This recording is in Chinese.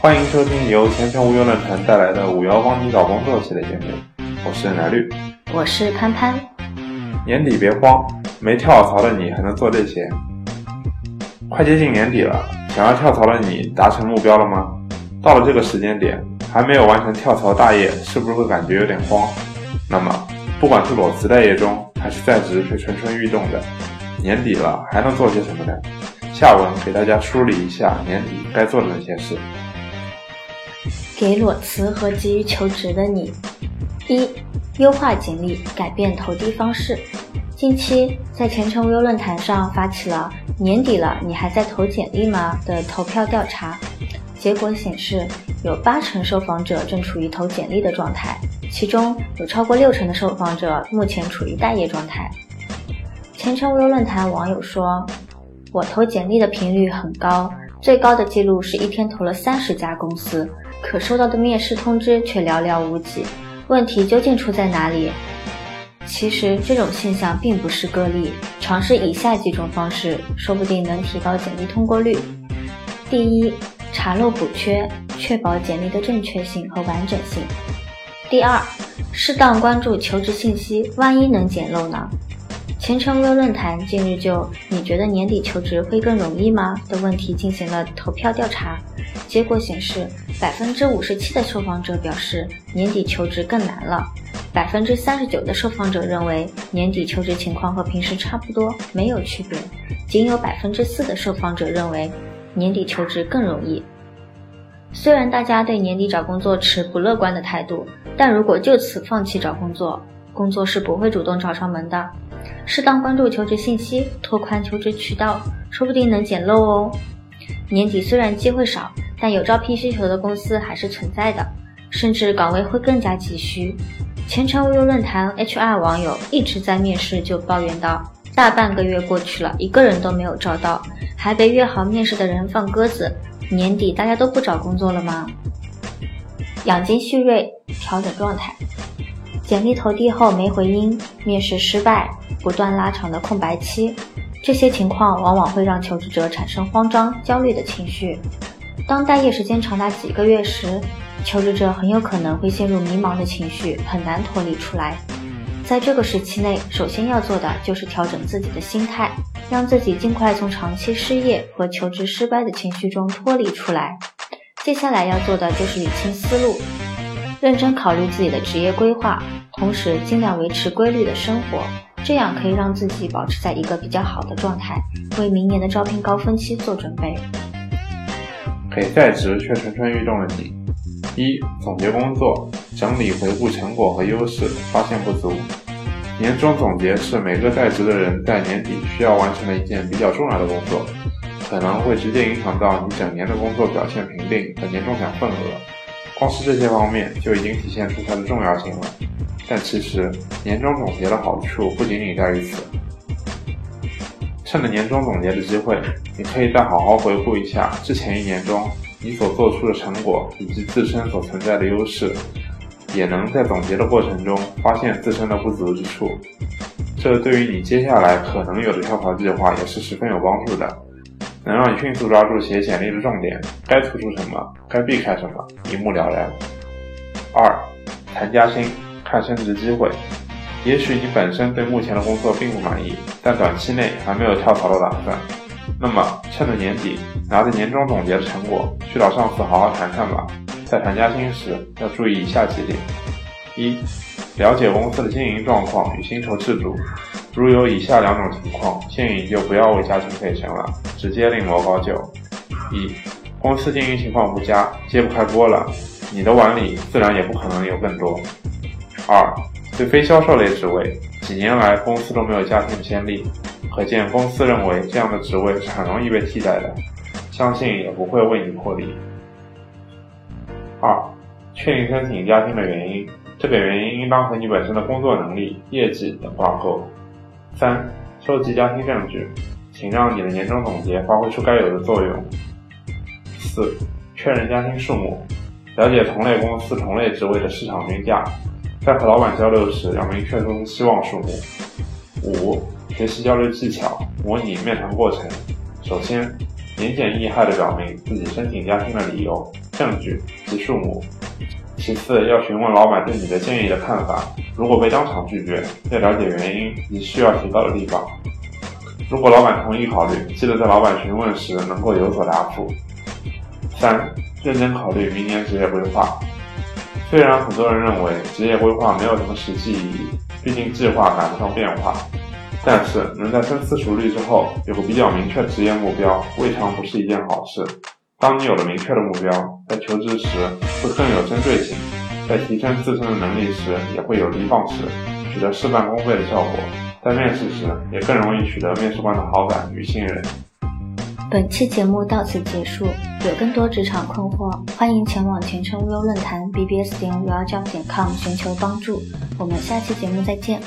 欢迎收听由前程无忧论坛带来的“五幺帮你找工作”系列节目，我是奶绿，我是潘潘。年底别慌，没跳槽的你还能做这些。快接近年底了，想要跳槽的你达成目标了吗？到了这个时间点，还没有完成跳槽大业，是不是会感觉有点慌？那么，不管是裸辞待业中，还是在职却蠢蠢欲动的，年底了还能做些什么呢？下文给大家梳理一下年底该做的那些事。给裸辞和急于求职的你：一、优化简历，改变投递方式。近期在前程无忧论坛上发起了“年底了，你还在投简历吗”的投票调查，结果显示，有八成受访者正处于投简历的状态，其中有超过六成的受访者目前处于待业状态。前程无忧论坛网友说：“我投简历的频率很高，最高的记录是一天投了三十家公司。”可收到的面试通知却寥寥无几，问题究竟出在哪里？其实这种现象并不是个例，尝试以下几种方式，说不定能提高简历通过率。第一，查漏补缺，确保简历的正确性和完整性。第二，适当关注求职信息，万一能捡漏呢？前程无忧论坛近日就“你觉得年底求职会更容易吗”的问题进行了投票调查，结果显示，百分之五十七的受访者表示年底求职更难了，百分之三十九的受访者认为年底求职情况和平时差不多，没有区别，仅有百分之四的受访者认为年底求职更容易。虽然大家对年底找工作持不乐观的态度，但如果就此放弃找工作，工作是不会主动找上门的。适当关注求职信息，拓宽求职渠道，说不定能捡漏哦。年底虽然机会少，但有招聘需求的公司还是存在的，甚至岗位会更加急需。前程无忧论坛 HR 网友一直在面试就抱怨道：大半个月过去了，一个人都没有招到，还被约好面试的人放鸽子。年底大家都不找工作了吗？养精蓄锐，调整状态。简历投递后没回音，面试失败。不断拉长的空白期，这些情况往往会让求职者产生慌张、焦虑的情绪。当待业时间长达几个月时，求职者很有可能会陷入迷茫的情绪，很难脱离出来。在这个时期内，首先要做的就是调整自己的心态，让自己尽快从长期失业和求职失败的情绪中脱离出来。接下来要做的就是理清思路，认真考虑自己的职业规划，同时尽量维持规律的生活。这样可以让自己保持在一个比较好的状态，为明年的招聘高峰期做准备。给在职却蠢蠢欲动的你：一、总结工作，整理回顾成果和优势，发现不足。年终总结是每个在职的人在年底需要完成的一件比较重要的工作，可能会直接影响到你整年的工作表现评定和年终奖份额。光是这些方面就已经体现出它的重要性了。但其实年终总结的好处不仅仅在于此。趁着年终总结的机会，你可以再好好回顾一下之前一年中你所做出的成果以及自身所存在的优势，也能在总结的过程中发现自身的不足之处。这对于你接下来可能有的跳槽计划也是十分有帮助的，能让你迅速抓住写简历的重点，该突出什么，该避开什么，一目了然。二，谈加薪。看升职机会，也许你本身对目前的工作并不满意，但短期内还没有跳槽的打算。那么，趁着年底，拿着年终总结的成果，去找上司好好谈谈吧。在谈加薪时，要注意以下几点：一、了解公司的经营状况与薪酬制度。如有以下两种情况，建议你就不要为家庭费神了，直接另谋高就。一、公司经营情况不佳，揭不开锅了，你的碗里自然也不可能有更多。二，对非销售类职位，几年来公司都没有家庭先例，可见公司认为这样的职位是很容易被替代的，相信也不会为你破例。二，确定申请家庭的原因，这个原因应当和你本身的工作能力、业绩等挂钩。三，收集家庭证据，请让你的年终总结发挥出该有的作用。四，确认家庭数目，了解同类公司同类职位的市场均价。在和老板交流时，要明确出希望数目。五、学习交流技巧，模拟面谈过程。首先，言简意赅地表明自己申请加薪的理由，证据及数目。其次，要询问老板对你的建议的看法。如果被当场拒绝，要了解原因及需要提高的地方。如果老板同意考虑，记得在老板询问时能够有所答复。三、认真考虑明年职业规划。虽然很多人认为职业规划没有什么实际意义，毕竟计划赶不上变化，但是能在深思熟虑之后有个比较明确职业目标，未尝不是一件好事。当你有了明确的目标，在求职时会更有针对性，在提升自身的能力时也会有的放矢，取得事半功倍的效果。在面试时也更容易取得面试官的好感与信任。本期节目到此结束，有更多职场困惑，欢迎前往前程无忧论坛 bbs 点 realjob 点 com 寻求帮助。我们下期节目再见。